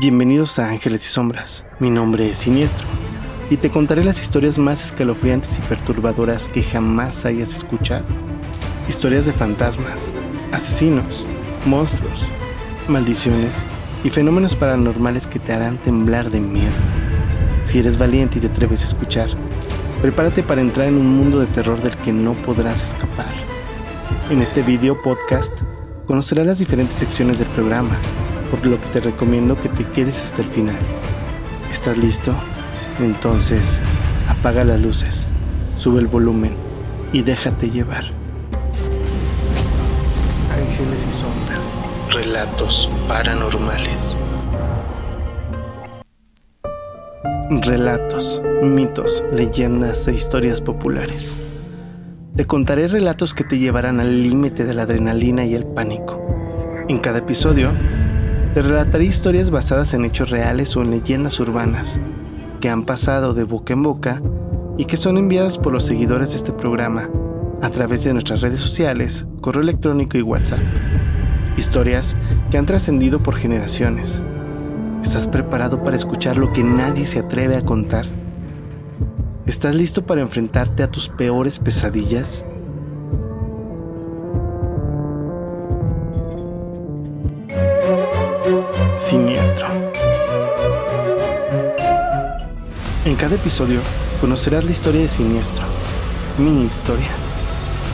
Bienvenidos a Ángeles y Sombras. Mi nombre es Siniestro y te contaré las historias más escalofriantes y perturbadoras que jamás hayas escuchado. Historias de fantasmas, asesinos, monstruos, maldiciones y fenómenos paranormales que te harán temblar de miedo. Si eres valiente y te atreves a escuchar, prepárate para entrar en un mundo de terror del que no podrás escapar. En este video podcast conocerás las diferentes secciones del programa por lo que te recomiendo que te quedes hasta el final. ¿Estás listo? Entonces, apaga las luces, sube el volumen y déjate llevar. Ángeles y sombras. Relatos paranormales. Relatos, mitos, leyendas e historias populares. Te contaré relatos que te llevarán al límite de la adrenalina y el pánico. En cada episodio, te relataré historias basadas en hechos reales o en leyendas urbanas que han pasado de boca en boca y que son enviadas por los seguidores de este programa a través de nuestras redes sociales, correo electrónico y WhatsApp. Historias que han trascendido por generaciones. ¿Estás preparado para escuchar lo que nadie se atreve a contar? ¿Estás listo para enfrentarte a tus peores pesadillas? Siniestro. En cada episodio conocerás la historia de Siniestro, mi historia,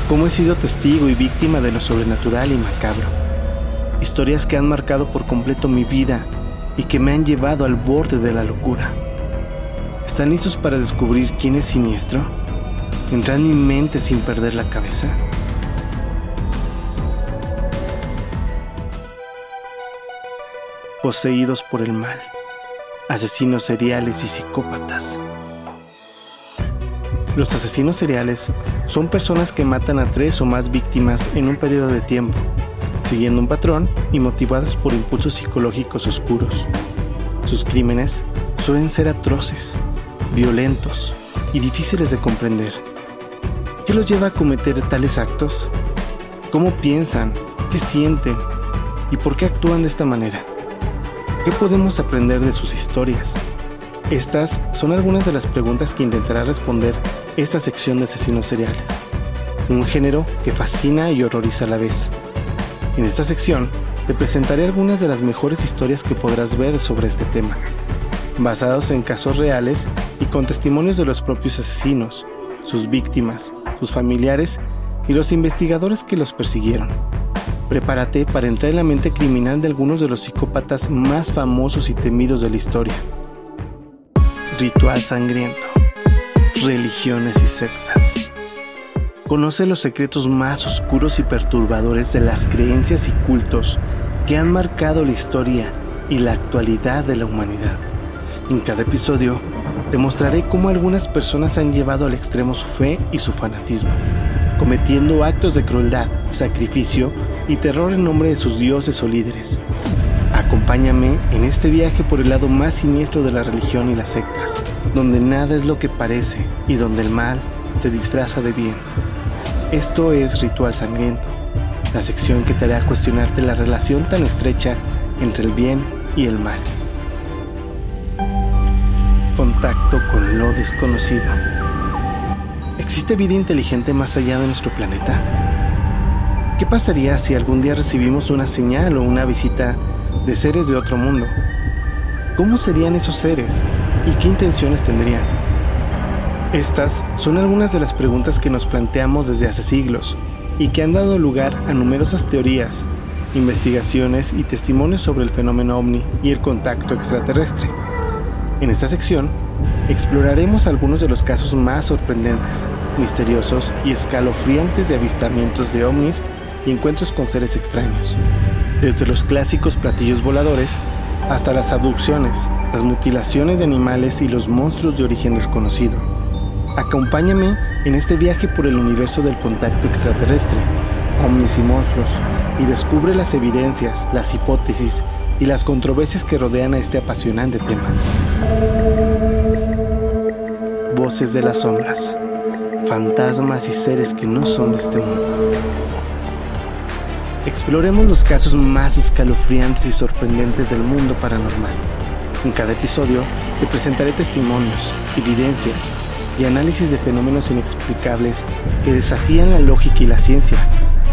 cómo he sido testigo y víctima de lo sobrenatural y macabro. Historias que han marcado por completo mi vida y que me han llevado al borde de la locura. ¿Están listos para descubrir quién es Siniestro? ¿Entra en mi mente sin perder la cabeza? Poseídos por el mal, asesinos seriales y psicópatas. Los asesinos seriales son personas que matan a tres o más víctimas en un periodo de tiempo, siguiendo un patrón y motivadas por impulsos psicológicos oscuros. Sus crímenes suelen ser atroces, violentos y difíciles de comprender. ¿Qué los lleva a cometer tales actos? ¿Cómo piensan? ¿Qué sienten? ¿Y por qué actúan de esta manera? ¿Qué podemos aprender de sus historias? Estas son algunas de las preguntas que intentará responder esta sección de asesinos seriales, un género que fascina y horroriza a la vez. En esta sección te presentaré algunas de las mejores historias que podrás ver sobre este tema, basados en casos reales y con testimonios de los propios asesinos, sus víctimas, sus familiares y los investigadores que los persiguieron. Prepárate para entrar en la mente criminal de algunos de los psicópatas más famosos y temidos de la historia. Ritual sangriento. Religiones y sectas. Conoce los secretos más oscuros y perturbadores de las creencias y cultos que han marcado la historia y la actualidad de la humanidad. En cada episodio te mostraré cómo algunas personas han llevado al extremo su fe y su fanatismo cometiendo actos de crueldad, sacrificio y terror en nombre de sus dioses o líderes. Acompáñame en este viaje por el lado más siniestro de la religión y las sectas, donde nada es lo que parece y donde el mal se disfraza de bien. Esto es Ritual Sangriento, la sección que te hará cuestionarte la relación tan estrecha entre el bien y el mal. Contacto con lo desconocido. ¿Existe vida inteligente más allá de nuestro planeta? ¿Qué pasaría si algún día recibimos una señal o una visita de seres de otro mundo? ¿Cómo serían esos seres y qué intenciones tendrían? Estas son algunas de las preguntas que nos planteamos desde hace siglos y que han dado lugar a numerosas teorías, investigaciones y testimonios sobre el fenómeno ovni y el contacto extraterrestre. En esta sección exploraremos algunos de los casos más sorprendentes, misteriosos y escalofriantes de avistamientos de ovnis y encuentros con seres extraños. Desde los clásicos platillos voladores hasta las abducciones, las mutilaciones de animales y los monstruos de origen desconocido. Acompáñame en este viaje por el universo del contacto extraterrestre, ovnis y monstruos, y descubre las evidencias, las hipótesis y las controversias que rodean a este apasionante tema. Voces de las sombras, fantasmas y seres que no son de este mundo. exploremos los casos más escalofriantes y sorprendentes del mundo paranormal. En cada episodio te presentaré testimonios, evidencias y análisis de fenómenos inexplicables que desafían la lógica y la ciencia,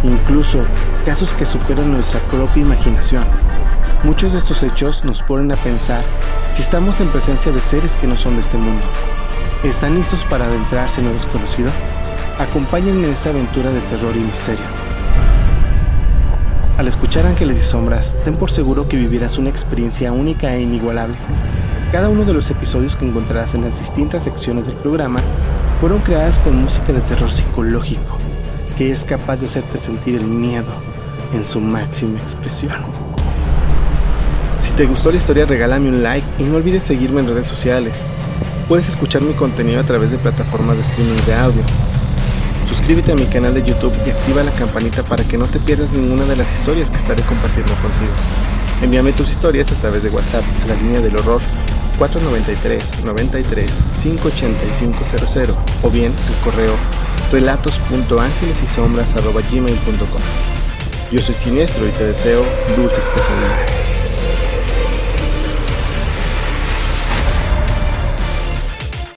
incluso casos que superan nuestra propia imaginación. Muchos de estos hechos nos ponen a pensar si estamos en presencia de seres que no son de este mundo. ¿Están listos para adentrarse en lo desconocido? Acompáñenme en esta aventura de terror y misterio. Al escuchar Ángeles y Sombras, ten por seguro que vivirás una experiencia única e inigualable. Cada uno de los episodios que encontrarás en las distintas secciones del programa fueron creadas con música de terror psicológico, que es capaz de hacerte sentir el miedo en su máxima expresión. Si te gustó la historia, regálame un like y no olvides seguirme en redes sociales. Puedes escuchar mi contenido a través de plataformas de streaming de audio Suscríbete a mi canal de YouTube y activa la campanita para que no te pierdas ninguna de las historias que estaré compartiendo contigo. Envíame tus historias a través de WhatsApp a la línea del horror 493 93 58500 o bien al correo relatos.angelesysombras.gmail.com Yo soy Siniestro y te deseo dulces pesadillas.